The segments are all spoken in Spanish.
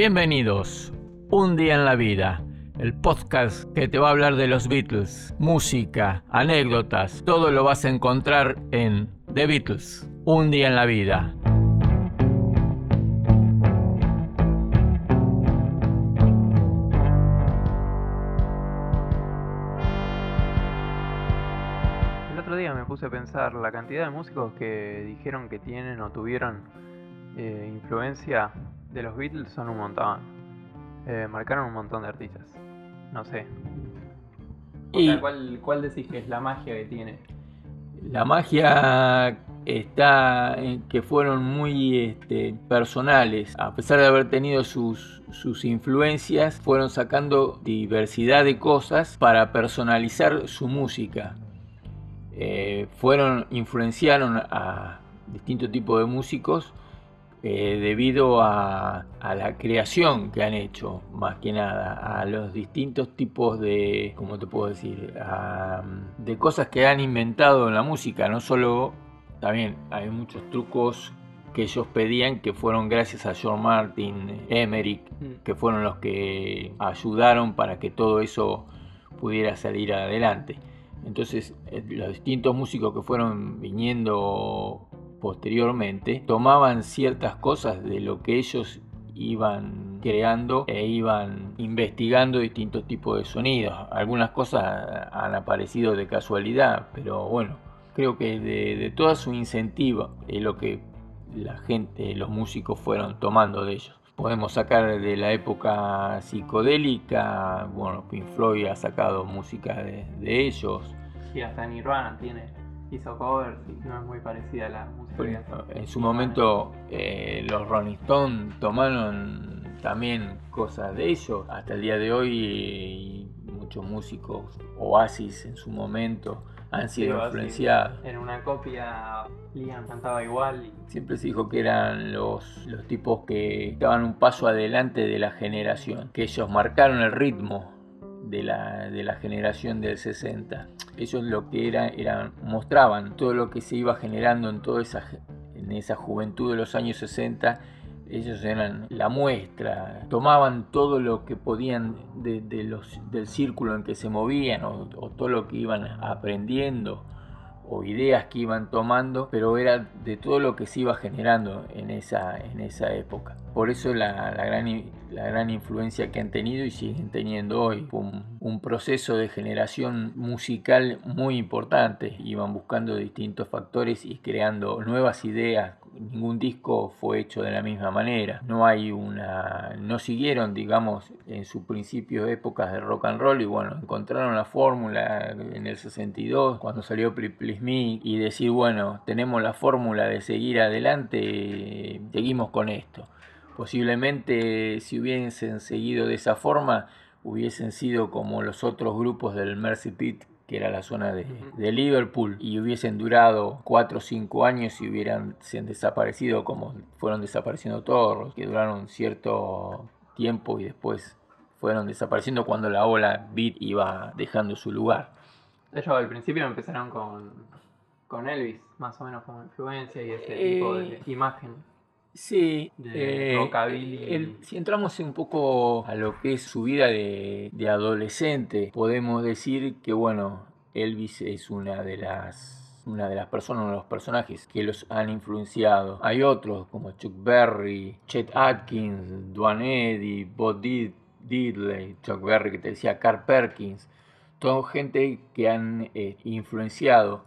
Bienvenidos, Un día en la vida, el podcast que te va a hablar de los Beatles, música, anécdotas, todo lo vas a encontrar en The Beatles, Un día en la vida. El otro día me puse a pensar la cantidad de músicos que dijeron que tienen o tuvieron eh, influencia de los Beatles son un montón. Eh, marcaron un montón de artistas. No sé. O Y- sea, ¿cuál, ¿Cuál decís que es la magia que tiene? La magia está en que fueron muy este, personales. A pesar de haber tenido sus, sus influencias, fueron sacando diversidad de cosas para personalizar su música. Eh, fueron, influenciaron a distintos tipos de músicos eh, debido a, a la creación que han hecho, más que nada, a los distintos tipos de, ¿cómo te puedo decir? A, de cosas que han inventado en la música, no solo, también hay muchos trucos que ellos pedían que fueron gracias a George Martin, Emmerich, que fueron los que ayudaron para que todo eso pudiera salir adelante. Entonces, eh, los distintos músicos que fueron viniendo posteriormente tomaban ciertas cosas de lo que ellos iban creando e iban investigando distintos tipos de sonidos. Algunas cosas han aparecido de casualidad, pero bueno, creo que de, de toda su incentiva es lo que la gente, los músicos fueron tomando de ellos. Podemos sacar de la época psicodélica, bueno, Pink Floyd ha sacado música de, de ellos. Sí, hasta Nirvana tiene. Hizo covers y no es muy parecida a la música. En su momento eh, los Rolling Stones tomaron también cosas de ellos. Hasta el día de hoy muchos músicos, Oasis en su momento, han sido influenciados. En una copia, Liam cantaba igual y Siempre se dijo que eran los, los tipos que estaban un paso adelante de la generación, que ellos marcaron el ritmo de la, de la generación del 60. Ellos lo que era, eran, mostraban todo lo que se iba generando en toda esa, en esa juventud de los años 60. Ellos eran la muestra, tomaban todo lo que podían de, los, del círculo en que se movían o todo lo que iban aprendiendo o ideas que iban tomando, pero era de todo lo que se iba generando en esa, en esa época. Por eso la, la gran, la gran influencia que han tenido y siguen teniendo hoy. Un, un proceso de generación musical muy importante. Iban buscando distintos factores y creando nuevas ideas. Ningún disco fue hecho de la misma manera. No hay una. no siguieron, digamos, en su principio épocas de rock and roll y bueno, encontraron la fórmula en el 62 cuando salió Please Me y decir, bueno, tenemos la fórmula de seguir adelante, seguimos con esto. Posiblemente si hubiesen seguido de esa forma, hubiesen sido como los otros grupos del Mercy Pit, que era la zona de, de Liverpool, y hubiesen durado 4 o 5 años y hubieran se han desaparecido como fueron desapareciendo todos, los que duraron cierto tiempo y después fueron desapareciendo cuando la ola beat iba dejando su lugar. De hecho, al principio empezaron con, con Elvis, más o menos como influencia y ese Eh, tipo de imagen. Sí, de rockabilly. el- si entramos un poco a lo que es su vida de, de adolescente, podemos decir que bueno, Elvis es una de las una de las personas, uno de los personajes que los han influenciado. Hay otros como Chuck Berry, Chet Atkins, Duane Eddy, Bob Did- Diddley, Chuck Berry que te decía, Carl Perkins, toda gente que han eh, influenciado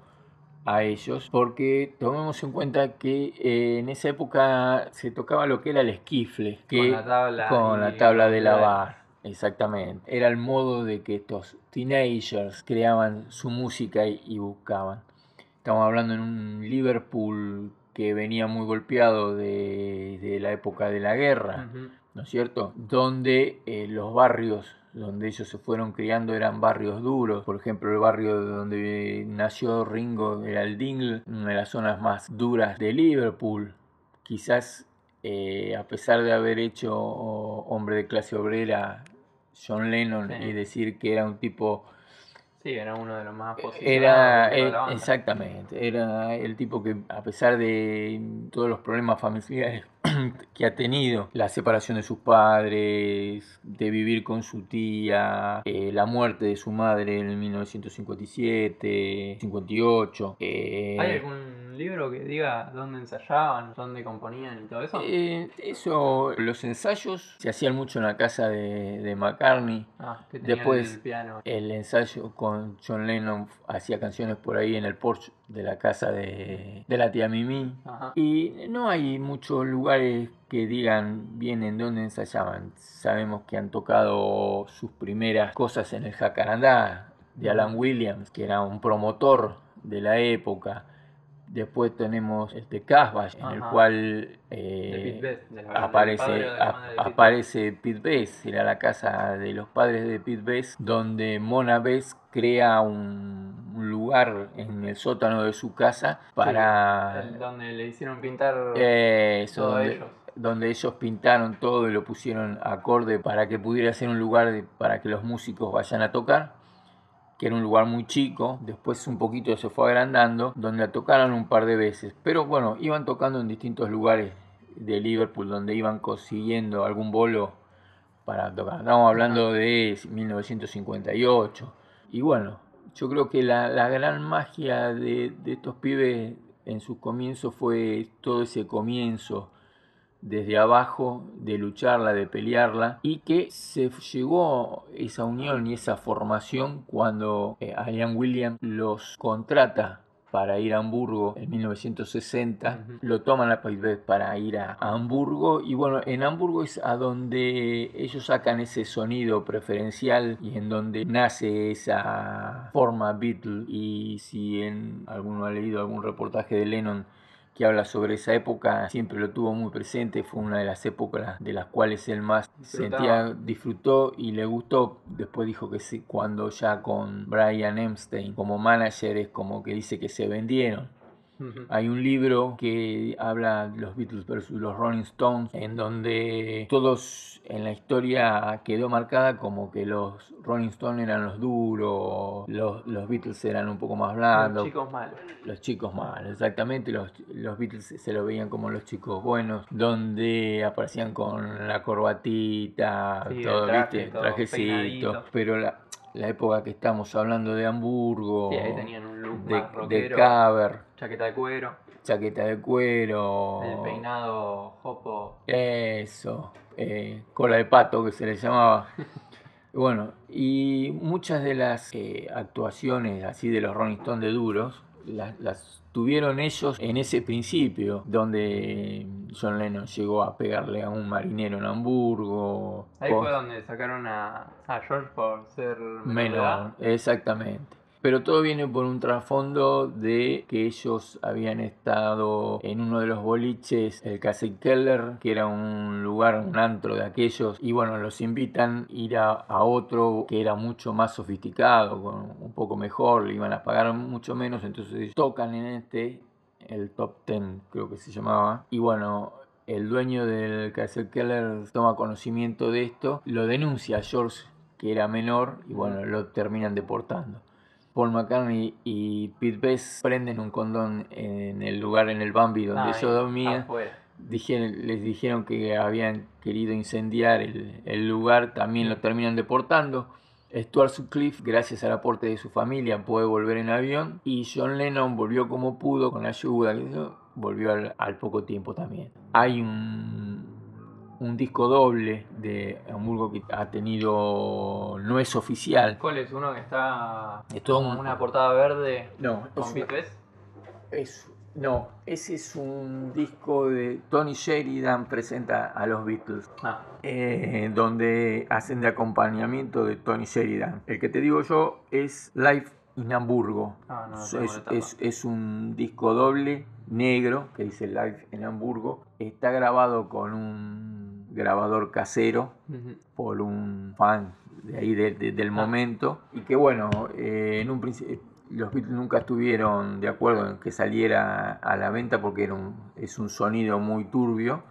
a ellos, porque tomemos en cuenta que eh, en esa época se tocaba lo que era el esquifle, que con la tabla. con la tabla de lavar, exactamente. Era el modo de que estos teenagers creaban su música y, y buscaban. Estamos hablando en un Liverpool que venía muy golpeado de, de la época de la guerra. ¿no es cierto? Donde eh, los barrios donde ellos se fueron criando eran barrios duros. Por ejemplo, el barrio donde nació Ringo era el Dingle, una de las zonas más duras de Liverpool. Quizás, eh, a pesar de haber hecho Hombre de clase obrera, John Lennon, Sí. y decir que era un tipo Sí, era uno de los más era, de eh, la banda. exactamente, era el tipo que a pesar de todos los problemas familiares que ha tenido, la separación de sus padres, de vivir con su tía, eh, la muerte de su madre en 1957, 58. Eh, ¿Hay algún libro que diga dónde ensayaban, dónde componían y todo eso? Eh, eso, los ensayos se hacían mucho en la casa de, de McCartney. Ah, que Después el, piano. el ensayo con John Lennon hacía canciones por ahí en el porche de la casa de, de la tía Mimi. Y no hay muchos lugares que digan bien en dónde ensayaban. Sabemos que han tocado sus primeras cosas en el Jacarandá de Alan Williams, que era un promotor de la época. Después tenemos el de Casbah, en el cual eh, aparece, aparece Pete Best, era la casa de los padres de Pete Best, donde Mona Best crea un, lugar en el sótano de su casa para... donde le hicieron pintar eso, donde, ellos. donde ellos pintaron todo y lo pusieron acorde para que pudiera ser un lugar para que los músicos vayan a tocar que era un lugar muy chico, después un poquito se fue agrandando, donde tocaron un par de veces, pero bueno, iban tocando en distintos lugares de Liverpool donde iban consiguiendo algún bolo para tocar. Estamos hablando de 1958. Y bueno, yo creo que la, gran magia de, de estos pibes en sus comienzos fue todo ese comienzo desde abajo, de lucharla, de pelearla, y que se llegó esa unión y esa formación cuando eh, Ian Williams los contrata para ir a Hamburgo en 1960, lo toman a País para ir a, Hamburgo y bueno, en Hamburgo es a donde ellos sacan ese sonido preferencial y en donde nace esa forma Beatle y si en alguno ha leído algún reportaje de Lennon que habla sobre esa época, siempre lo tuvo muy presente, fue una de las épocas de las cuales él más sentía, disfrutó y le gustó. Después dijo que sí, cuando ya con Brian Epstein como manager es como que dice que se vendieron. Hay un libro que habla de los Beatles versus los Rolling Stones, en donde todos en la historia quedó marcada como que los Rolling Stones eran los duros, los, los Beatles eran un poco más blandos. Los chicos malos. Los chicos malos, exactamente. Los, los Beatles se lo veían como los chicos buenos, donde aparecían con la corbatita, todo, ¿viste? Trajecito. Pero la, la época que estamos hablando de Hamburgo, tenían un look de, más de cover, chaqueta de cuero, chaqueta de cuero, el peinado jopo, eso, eh, cola de pato que se le llamaba. bueno, y muchas de las eh, actuaciones así de los Rolling Stones de duros, las, las tuvieron ellos en ese principio, donde John Lennon llegó a pegarle a un marinero en Hamburgo. Ahí fue donde sacaron a, a George por ser menor. exactamente pero todo viene por un trasfondo de que ellos habían estado en uno de los boliches, el Castle Keller, que era un lugar, un antro de aquellos, y bueno, los invitan a ir a, otro que era mucho más sofisticado, con un poco mejor, le iban a pagar mucho menos, entonces tocan en este, el top ten creo que se llamaba, y bueno, el dueño del Castle Keller toma conocimiento de esto, lo denuncia a George que era menor y bueno, lo terminan deportando. Paul McCartney y Pete Best prenden un condón en el lugar, en el Bambi donde yo dormía. les dijeron que habían querido incendiar el, lugar, también lo terminan deportando. Stuart Sutcliffe, gracias al aporte de su familia, puede volver en avión y John Lennon volvió como pudo con ayuda, volvió al poco tiempo también. Hay un, un disco doble de Hamburgo que ha tenido, no es oficial. ¿Cuál es? ¿Uno que está es una portada verde no, con es, no, ese es un disco de Tony Sheridan presenta a los Beatles, ah. eh, donde hacen de acompañamiento de Tony Sheridan. El que te digo yo es Live in Hamburgo. Ah, es, es, un disco doble negro que dice Live in Hamburgo. Está grabado con un grabador casero por un fan de ahí del ah. momento y que bueno, eh, en un principio los Beatles nunca estuvieron de acuerdo en que saliera a la venta porque era un, es un sonido muy turbio.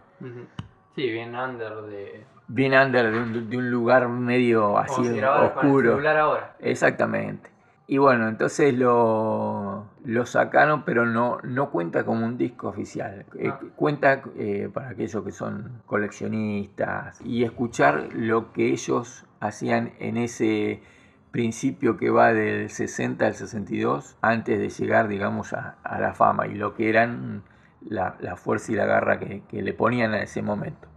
Sí, bien under de... Bien under de un, lugar medio así oscuro. ahora. Exactamente. Y bueno, entonces lo, lo sacaron, pero no, no cuenta como un disco oficial. Eh, Ah. cuenta eh, para aquellos que son coleccionistas y escuchar lo que ellos hacían en ese principio que va del 60 al 62, antes de llegar, digamos, a, a la fama y lo que eran la, la fuerza y la garra que, que le ponían a ese momento.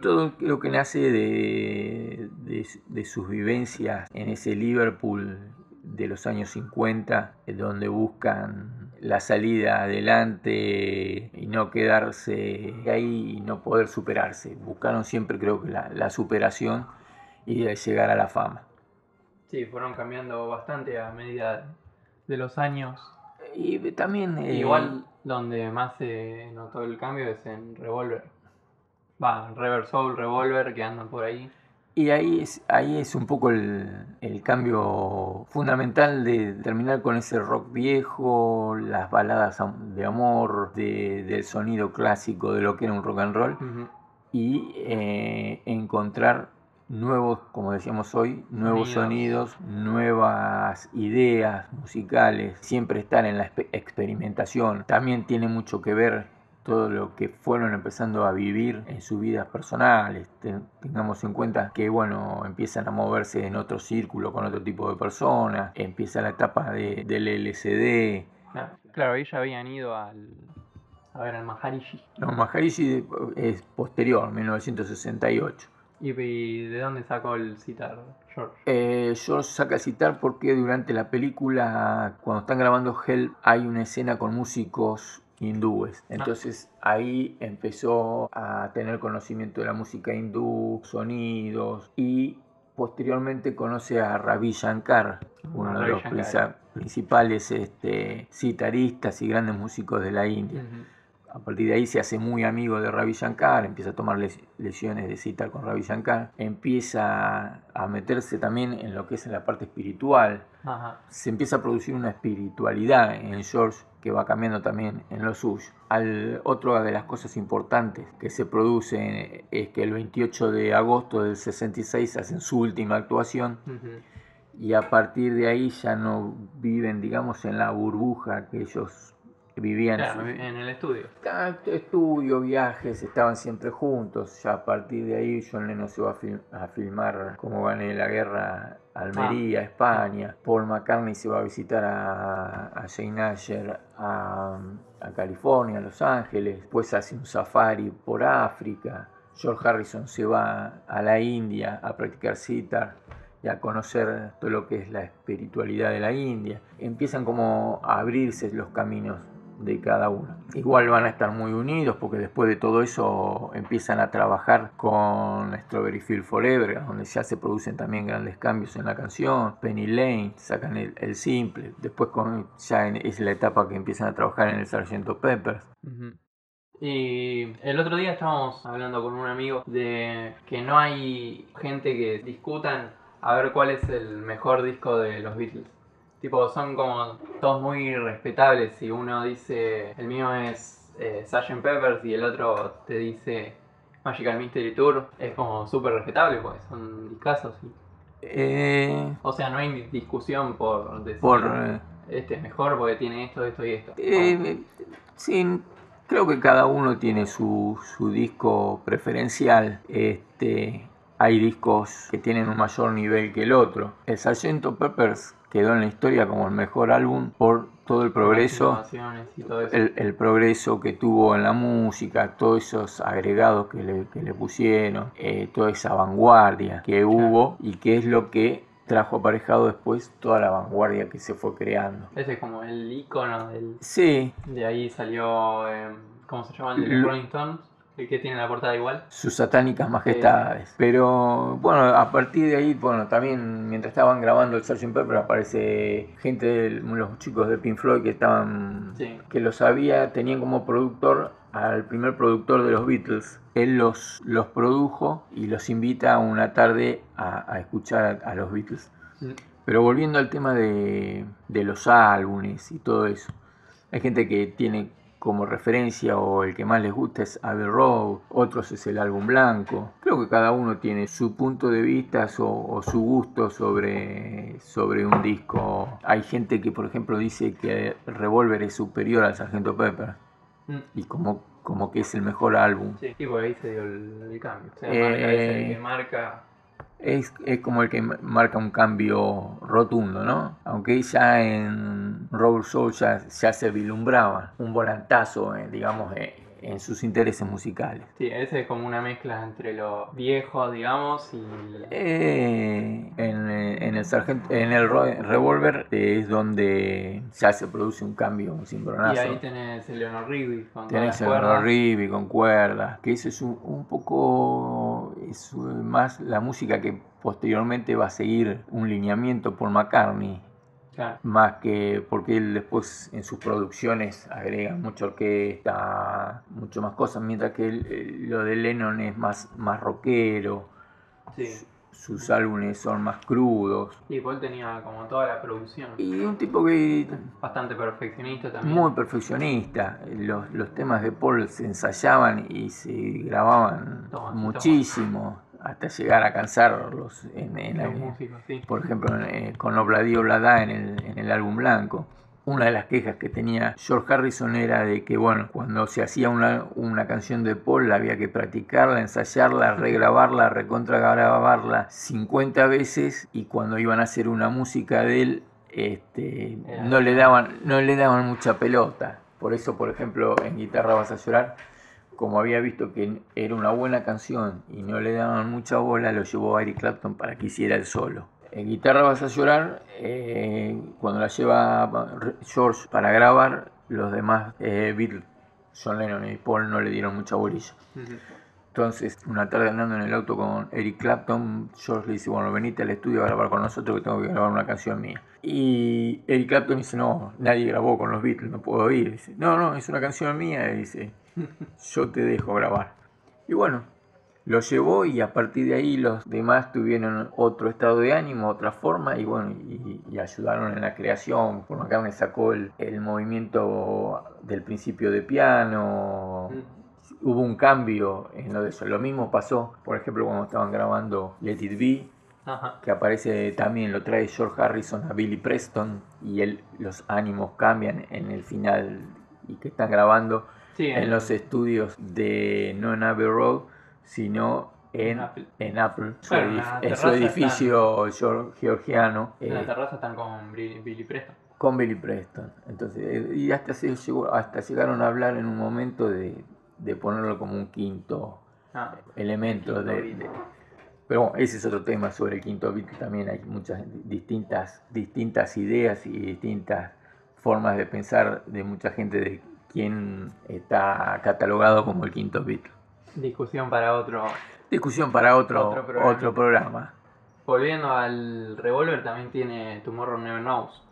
Todo creo que nace de, de- de sus vivencias en ese Liverpool de los años 50, eh, donde buscan la salida adelante y no quedarse ahí y no poder superarse. Buscaron siempre creo que la, la superación y de llegar a la fama. Sí, fueron cambiando bastante a medida de los años. Y también... eh, Igual donde más se notó el cambio es en Revolver. Va, Rever Soul, Revolver, que andan por ahí. Y ahí es, ahí es un poco el, el cambio fundamental de terminar con ese rock viejo, las baladas de amor, de- del sonido clásico de lo que era un rock and roll, Ujú. y eh, encontrar nuevos, como decíamos hoy, nuevos Sonidos. sonidos, nuevas ideas musicales, siempre estar en la experimentación. También tiene mucho que ver todo lo que fueron empezando a vivir en sus vidas personales. Ten- tengamos en cuenta que, bueno, empiezan a moverse en otro círculo con otro tipo de personas, empieza la etapa de- del LSD. Claro, ya habían ido al. A ver, al Maharishi. No, Maharishi es posterior, 1968. ¿Y, de dónde sacó el citar, George? Eh, George saca a citar porque durante la película, cuando están grabando Hell, hay una escena con músicos hindúes. Entonces ahí empezó a tener conocimiento de la música hindú, sonidos y posteriormente conoce a Ravi Shankar, uno de Ravi los Shankar. princi- principales este, citaristas y grandes músicos de la India. A partir de ahí se hace muy amigo de Ravi Shankar, empieza a tomar les- lesiones de citar con Ravi Shankar, empieza a meterse también en lo que es en la parte espiritual, Ajá. se empieza a producir una espiritualidad en George que va cambiando también en lo suyo. Al, otra de las cosas importantes que se produce es que el 28 de agosto del 66 hacen su última actuación y a partir de ahí ya no viven, digamos, en la burbuja que ellos vivían. Claro, en el estudio. Estudio, viajes, estaban siempre juntos. Ya a partir de ahí John Lennon se va a, fil- a filmar cómo gané la guerra Almería, España. Paul McCartney se va a visitar a, a Jane Asher a, a California, a Los Ángeles. Después hace un safari por África. George Harrison se va a la India a practicar sitar y a conocer todo lo que es la espiritualidad de la India. Empiezan como a abrirse los caminos de cada uno. Igual van a estar muy unidos porque después de todo eso empiezan a trabajar con Strawberry Field Forever, donde ya se producen también grandes cambios en la canción. Penny Lane, sacan el, el simple. Después con, ya en- es la etapa que empiezan a trabajar en el Sgt. Peppers. Ujú. Y el otro día estábamos hablando con un amigo de que no hay gente que discutan a ver cuál es el mejor disco de los Beatles. Tipo, son como todos muy respetables. Si uno dice el mío es eh, Sgt. Peppers y el otro te dice Magical Mystery Tour, es como súper respetable porque son discazos. y- Eh, O sea, no hay discusión por decir por, eh, este es mejor porque tiene esto, esto y esto. Eh, sí, creo que cada uno tiene su, su disco preferencial. Este, hay discos que tienen un mayor nivel que el otro. El Sargento Peppers quedó en la historia como el mejor álbum por todo el progreso. Todo. El, el progreso que tuvo en la música, todos esos agregados que le, que le pusieron, eh, toda esa vanguardia que hubo y que es lo que trajo aparejado después toda la vanguardia que se fue creando. Ese es como el icono del. Sí, De ahí salió. eh, ¿Cómo se llama? El de Rolling Stones. El que tiene la portada igual. sus satánicas majestades. Pero bueno, a partir de ahí, bueno, también mientras estaban grabando el Sgt. Pepper aparece gente, de los chicos de Pink Floyd que estaban, Sí. que lo sabía, tenían como productor al primer productor de los Beatles. Él los, los produjo y los invita una tarde a, a escuchar a, a los Beatles. Mm. Pero volviendo al tema de, de los álbumes y todo eso, hay gente que tiene como referencia o el que más les gusta es Abbey Road, otros es el álbum blanco. Creo que cada uno tiene su punto de vista o, o su gusto sobre sobre un disco. Hay gente que, por ejemplo, dice que Revolver es superior al Sargento Pepper. Mm. Y como, como que es el mejor álbum. Sí, y por ahí se dio el, el cambio. O sea, Eh, marca es. Es, como el que ma- marca un cambio rotundo, ¿no? Aunque ya en Roll ya se vislumbraba un volantazo, eh, digamos, eh, en sus intereses musicales. Sí, ese es como una mezcla entre lo viejo, digamos, y. Eh, en, eh, en el sargento, en el Revolver eh, es donde ya se produce un cambio, un Y cimbronazo. ahí tenés el Leonard Rigby con Tenés el cuerdas. Ribi con cuerdas, que eso es un, un poco es más la música que posteriormente va a seguir un lineamiento por McCartney, Claro. más que porque él después en sus producciones agrega mucha orquesta, mucho más cosas, mientras que lo de Lennon es más, más rockero, Sí. sus álbumes son más crudos. Y Paul tenía como toda la producción. Y un tipo que Bastante perfeccionista también. muy perfeccionista. Los, los temas de Paul se ensayaban y se grababan Toma, muchísimo hasta llegar a cansarlos en, en la- Los músicos, sí. por ejemplo eh, con Obladi Oblada en el, en el álbum blanco. Una de las quejas que tenía George Harrison era de que, bueno, cuando se hacía una, una canción de Paul había que practicarla, ensayarla, regrabarla, recontragrabarla 50 veces y cuando iban a hacer una música de él, este, no, le daban, no le daban mucha pelota. Por eso, por ejemplo, en Guitarra Vas a Llorar, como había visto que era una buena canción y no le daban mucha bola, lo llevó a Eric Clapton para que hiciera el solo. En Guitarra Vas a Llorar, eh, cuando la lleva George para grabar, los demás eh, Beatles, John Lennon y Paul, no le dieron mucha bolilla. Ujú. Entonces, una tarde andando en el auto con Eric Clapton, George le dice, bueno, venite al estudio a grabar con nosotros que tengo que grabar una canción mía. Y Eric Clapton dice, no, nadie grabó con los Beatles, no puedo ir. Dice, no, no, es una canción mía. Y dice, yo te dejo grabar. Y bueno, lo llevó y a partir de ahí los demás tuvieron otro estado de ánimo, otra forma y bueno, y, y ayudaron en la creación. Paul McCartney sacó el, el movimiento del principio de piano, hubo un cambio en lo de eso. Lo mismo pasó, por ejemplo, cuando estaban grabando Let It Be, Ajá. que aparece también, lo trae George Harrison a Billy Preston y él, los ánimos cambian en el final y que están grabando Sí, en los estudios de no en Abbey Road, sino en, Apple. en Apple, su edif- en terraza edificio geor- georgiano. En la eh, terraza están con Billy, Preston. con Billy Preston. Entonces, eh, y hasta se llegó, hasta llegaron a hablar en un momento de, de ponerlo como un quinto Ah, elemento quinto de, pero bueno, ese es otro tema sobre el quinto beat, que también hay muchas distintas, distintas ideas y distintas formas de pensar de mucha gente de quién está catalogado como el quinto beat. discusión para otro. Discusión para otro, Otro otro, programa. programa. Volviendo al revólver, también tiene Tomorrow Never Knows.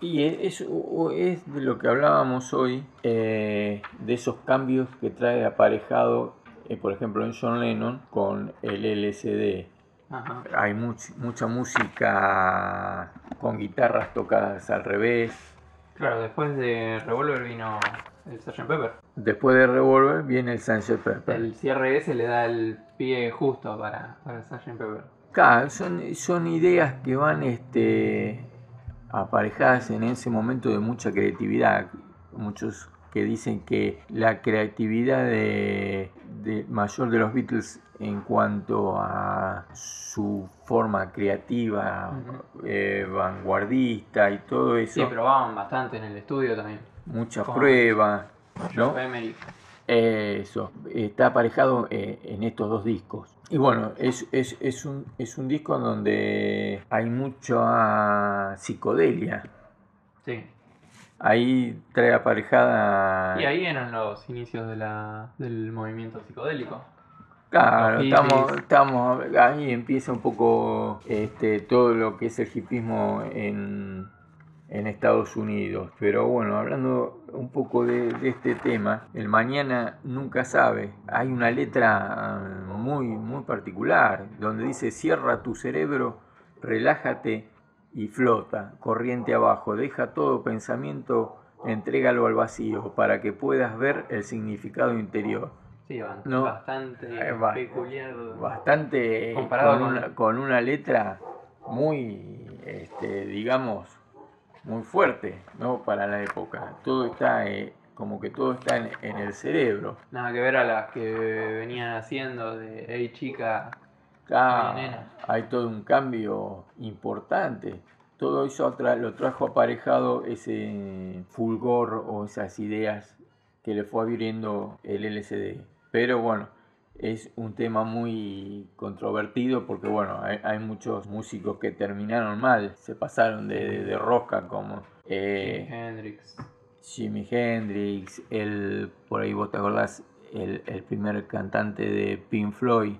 Y es, es de lo que hablábamos hoy, eh, de esos cambios que trae aparejado, eh, por ejemplo, en John Lennon con el LSD. Ajá. Hay much- mucha música con guitarras tocadas al revés. Claro, después de Revolver vino el Sgt. Pepper. Después de Revolver viene el Sunset Pepper. El cierre ese le da el pie justo para, para el Sgt. Pepper. Claro, son, son ideas que van este, aparejadas en ese momento de mucha creatividad. Muchos que dicen que la creatividad de, de- mayor de los Beatles en cuanto a su forma creativa, eh, vanguardista y todo eso, Sí, probaban bastante en el estudio también. Muchas con- pruebas, ¿no? Emery. Eso, está aparejado eh, en estos dos discos. Y bueno, es, es, es, un, es un disco donde hay mucha psicodelia. Sí. Ahí trae aparejada... Y ahí eran los inicios de la, del movimiento psicodélico. Claro, estamos, estamos, ahí empieza un poco este, todo lo que es el hipismo en, en Estados Unidos. Pero bueno, hablando un poco de, de este tema, el mañana nunca sabe. Hay una letra muy, muy particular donde dice cierra tu cerebro, relájate y flota, corriente abajo, deja todo pensamiento, entrégalo al vacío para que puedas ver el significado interior. Sí, No. bastante Eh, peculiar. bastante Comparado con, con- una, con una letra muy este, digamos, muy fuerte, ¿no? Para la época. Todo está, eh, como que todo está en, el cerebro. Nada que ver a las que venían haciendo de, hey chica, hay todo un cambio importante. Todo eso lo trajo aparejado ese fulgor o esas ideas que le fue abriendo el LCD. Pero bueno, es un tema muy controvertido porque bueno, hay, muchos músicos que terminaron mal, se pasaron de, de, rosca como eh, Jimi Hendrix. Jimi Hendrix, el, por ahí vos te acordás, el, el primer cantante de Pink Floyd.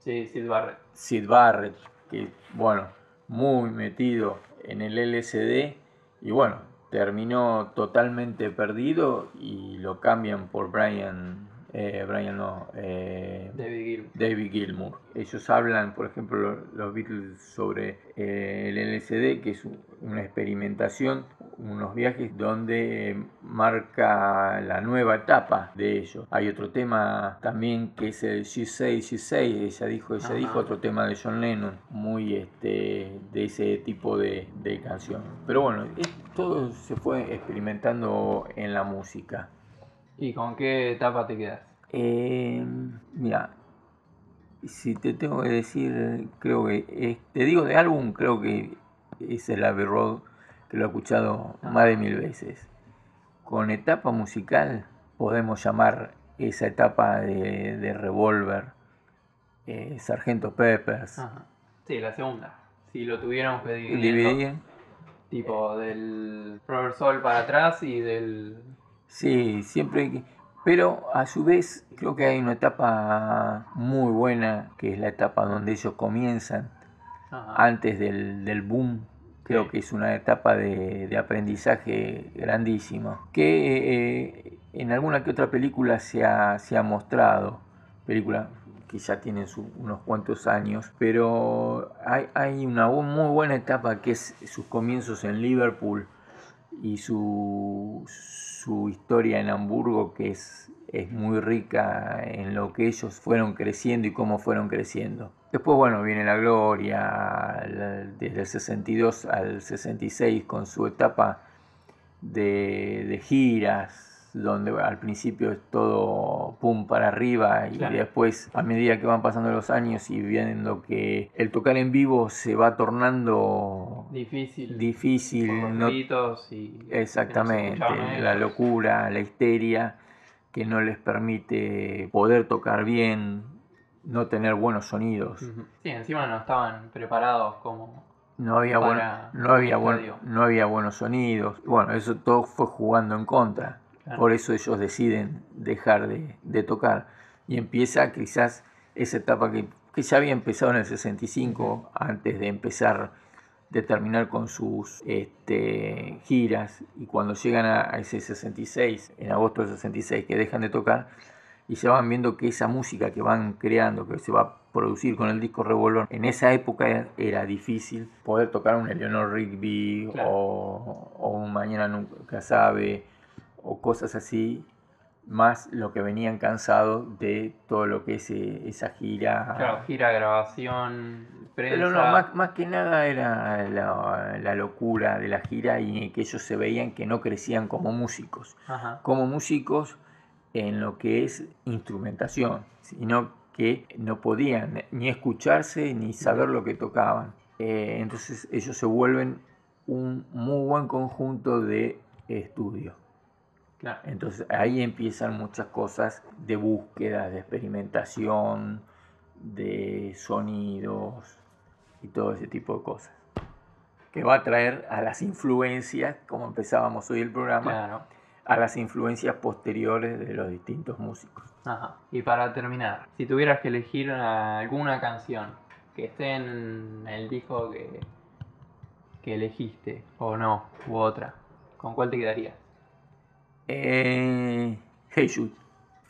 Sí, Sid Barrett. Sid Barrett, que bueno, muy metido en el LSD y bueno, terminó totalmente perdido y lo cambian por Brian eh, Brian no, eh, David, Gilmour. Ellos hablan, por ejemplo, los Beatles sobre eh, el LSD, que es una experimentación, unos viajes donde marca la nueva etapa de ellos. Hay otro tema también que es el She Say, She Say, ella dijo, ella dijo, otro tema de John Lennon, muy este, de ese tipo de, de canción. Pero bueno, todo se fue experimentando en la música. ¿Y con qué etapa te quedas? Eh, mira, si te tengo que decir, creo que, te digo de álbum, creo que es el Abbey Road, que lo he escuchado ah. más de mil veces. Con etapa musical podemos llamar esa etapa de, Revolver, eh, Sargento Peppers. Sí, la segunda. Si lo tuviéramos que dividir. Tipo del Robert Soul para atrás y del Sí, siempre Pero a su vez creo que hay una etapa muy buena, que es la etapa donde ellos comienzan, antes del, boom. Creo que es una etapa de, aprendizaje grandísima, que eh, en alguna que otra película se ha, se ha mostrado, película que ya tienen unos cuantos años, pero hay, hay una muy buena etapa que es sus comienzos en Liverpool y su su historia en Hamburgo, que es, es muy rica en lo que ellos fueron creciendo y cómo fueron creciendo. Después, bueno, viene la gloria, desde el 62 al 66, con su etapa de, de giras, donde al principio es todo pum para arriba y después a medida que van pasando los años y viendo que el tocar en vivo se va tornando difícil, difícil y exactamente, la locura, la histeria que no les permite poder tocar bien, no tener buenos sonidos. Sí, encima no estaban preparados como no había, no, había no había buenos sonidos. Bueno, eso todo fue jugando en contra. Por eso ellos deciden dejar de, tocar. Y empieza quizás esa etapa que, ya había empezado en el 65, antes de empezar, de terminar con sus este, giras. Y cuando llegan a, ese 66, en agosto del 66, que dejan de tocar, y se van viendo que esa música que van creando, que se va a producir con el disco Revolver, en esa época era difícil poder tocar un Eleanor Rigby o, o, un Mañana Nunca Sabe o cosas así, más lo que venían cansados de todo lo que es eh, esa gira. Claro, gira, grabación, prensa. Pero no, más, más que nada era la, locura de la gira y que ellos se veían que no crecían como músicos. Como músicos en lo que es instrumentación, sino que no podían ni escucharse ni saber lo que tocaban. Eh, entonces ellos se vuelven un muy buen conjunto de Entonces ahí empiezan muchas cosas de búsqueda, de experimentación, de sonidos y todo ese tipo de cosas. Que va a traer a las influencias, como empezábamos hoy el programa, a las influencias posteriores de los distintos músicos. Ajá. Y para terminar, si tuvieras que elegir alguna canción que esté en el disco que, que elegiste, o no, u otra, ¿con cuál te quedarías? Eh, hey Jude,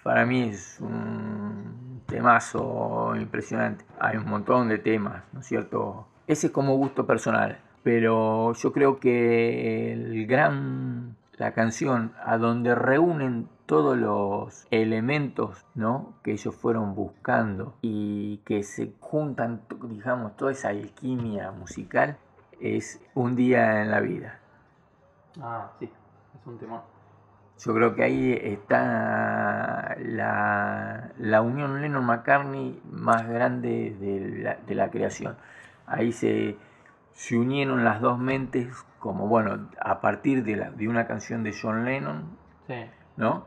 para mí es un temazo impresionante. Hay un montón de temas, ¿no es cierto? Ese es como gusto personal, pero yo creo que el gran, la canción a donde reúnen todos los elementos ¿no? que ellos fueron buscando y que se juntan, digamos, toda esa alquimia musical, es Un día en la vida. Ah, sí, es un temor. Yo creo que ahí está la, la unión Lennon-McCartney más grande de la, de la creación. Ahí se, se unieron las dos mentes como, bueno, a partir de, la, de una canción de John Lennon, Sí. ¿no?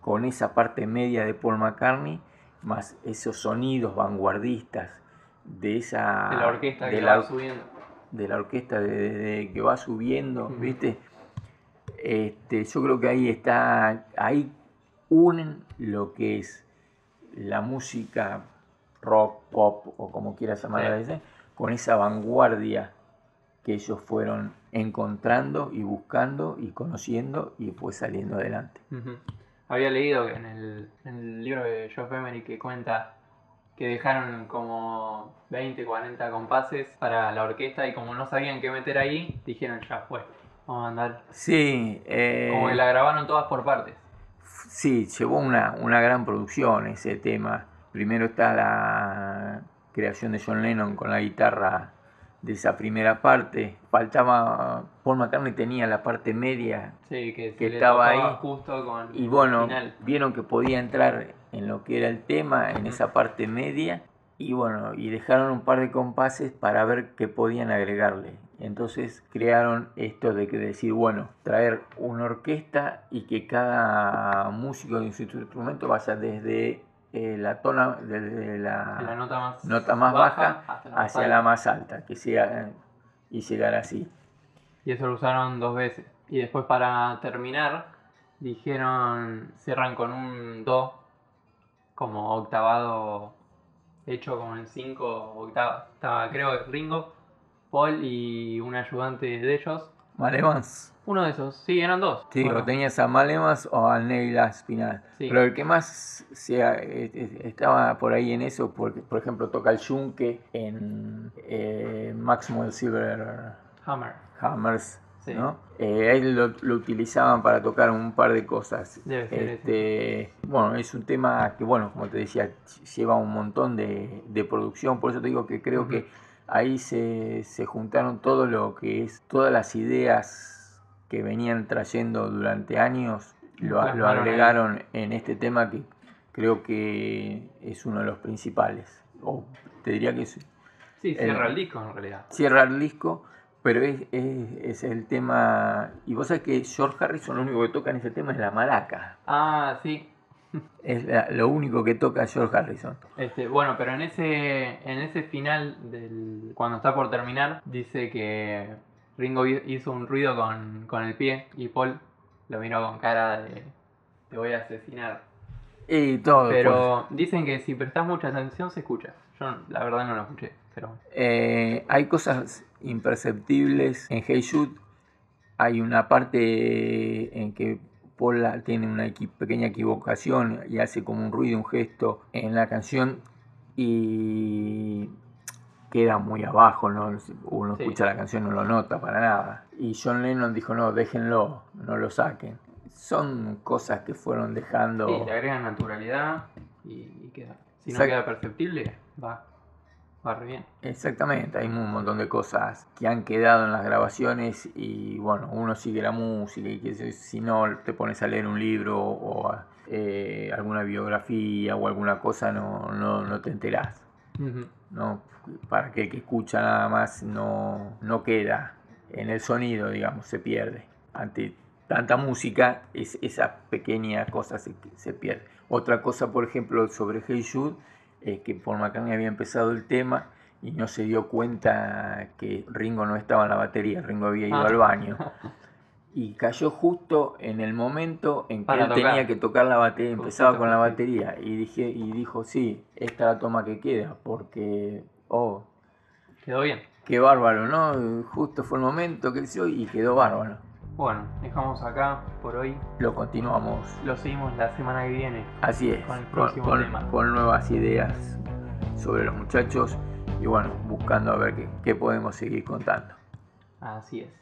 Con esa parte media de Paul McCartney, más esos sonidos vanguardistas de esa... De la orquesta de que la, va subiendo. de la orquesta de, de- que va subiendo. ¿viste? Este, yo creo que ahí está, ahí unen lo que es la música rock, pop o como quieras llamarla, con esa vanguardia que ellos fueron encontrando y buscando y conociendo y pues saliendo adelante. Había leído en el, en el libro de Geoff Emery que cuenta que dejaron como 20, 40 compases para la orquesta y como no sabían qué meter ahí, dijeron ya fue, a andar. Sí, eh, Como que la grabaron todas por partes. Sí, llevó una, una gran producción ese tema. Primero está la creación de John Lennon con la guitarra de esa primera parte. Faltaba, Paul McCartney tenía la parte media Sí, que, estaba ahí. justo con y bueno, final. vieron que podía entrar en lo que era el tema, en esa parte media. Y bueno, y dejaron un par de compases para ver qué podían agregarle. Entonces crearon esto de que decir, bueno, traer una orquesta y que cada músico de su instrumento vaya desde eh, la tona, desde la, nota más, nota más baja hasta la hacia alta. la más alta, que sea y llegar así. Y eso lo usaron dos veces. Y después para terminar, dijeron, cierran con un do como octavado hecho como en cinco octavas. Estaba creo que Ringo, Paul y un ayudante de ellos. Mal Evans. Uno de esos, sí, eran dos. Sí, Bueno, o tenías a Mal Evans o a Neil Aspinall. Sí. Pero el que más se eh, eh, estaba por ahí en eso, porque por ejemplo toca el yunque en eh, Maxwell Silver Hammer. Hammers, Sí. ¿no? Eh, ahí lo, lo utilizaban para tocar un par de cosas. Debe ser Este, bueno, es un tema que, bueno, como te decía, lleva un montón de, de producción, por eso te digo que creo Ujú. que ahí se, se juntaron todo lo que es, todas las ideas que venían trayendo durante años, lo, agregaron en este tema que creo que es uno de los principales. O te diría que es, Sí, cierra El- el disco en realidad. cierra el disco, pero es, es- es el tema. Y vos sabés que George Harrison lo único que toca en ese tema es la maraca. Ah, sí. Es la- lo único que toca George Harrison. Este, bueno, pero en ese, en ese final, del, cuando está por terminar, dice que Ringo hi- hizo un ruido con, con el pie y Paul lo miró con cara de te voy a asesinar. Y todo. pues, Pero dicen que si prestas mucha atención se escucha. Yo la verdad no lo escuché, pero Eh, hay cosas imperceptibles en Hey Jude. Hay una parte en que Paul la- tiene una equi- pequeña equivocación y hace como un ruido, un gesto en la canción y queda muy abajo, ¿no? Uno Sí. escucha la canción no lo nota para nada. Y John Lennon dijo, no, déjenlo, no lo saquen. Son cosas que fueron dejando... sí, le agregan naturalidad y, queda. Si no queda perceptible, va, va re bien. Exactamente, hay un montón de cosas que han quedado en las grabaciones y bueno, uno sigue la música y que si- no te pones a leer un libro o eh, alguna biografía o alguna cosa no, no, no te enterás, Ujú. ¿no? Para aquel que escucha nada más no, no queda en el sonido, digamos, se pierde. Ante tanta música, es, esa pequeña cosa se, se pierde. Otra cosa, por ejemplo, sobre Hey Jude, es que Paul McCartney había empezado el tema y no se dio cuenta que Ringo no estaba en la batería, Ringo había ido Ah. al baño. Y cayó justo en el momento en que Para él tocar. tenía que tocar la batería, empezaba con la batería y dije y dijo, "Sí, esta es la toma que queda porque oh, Quedó bien. qué bárbaro, ¿no? Justo fue el momento que hizo y quedó bárbaro." Bueno, dejamos acá por hoy. Lo continuamos. Lo seguimos la semana que viene. Así es, Con el próximo con- tema. con nuevas ideas sobre los muchachos y bueno, buscando a ver qué, qué podemos seguir contando. Así es.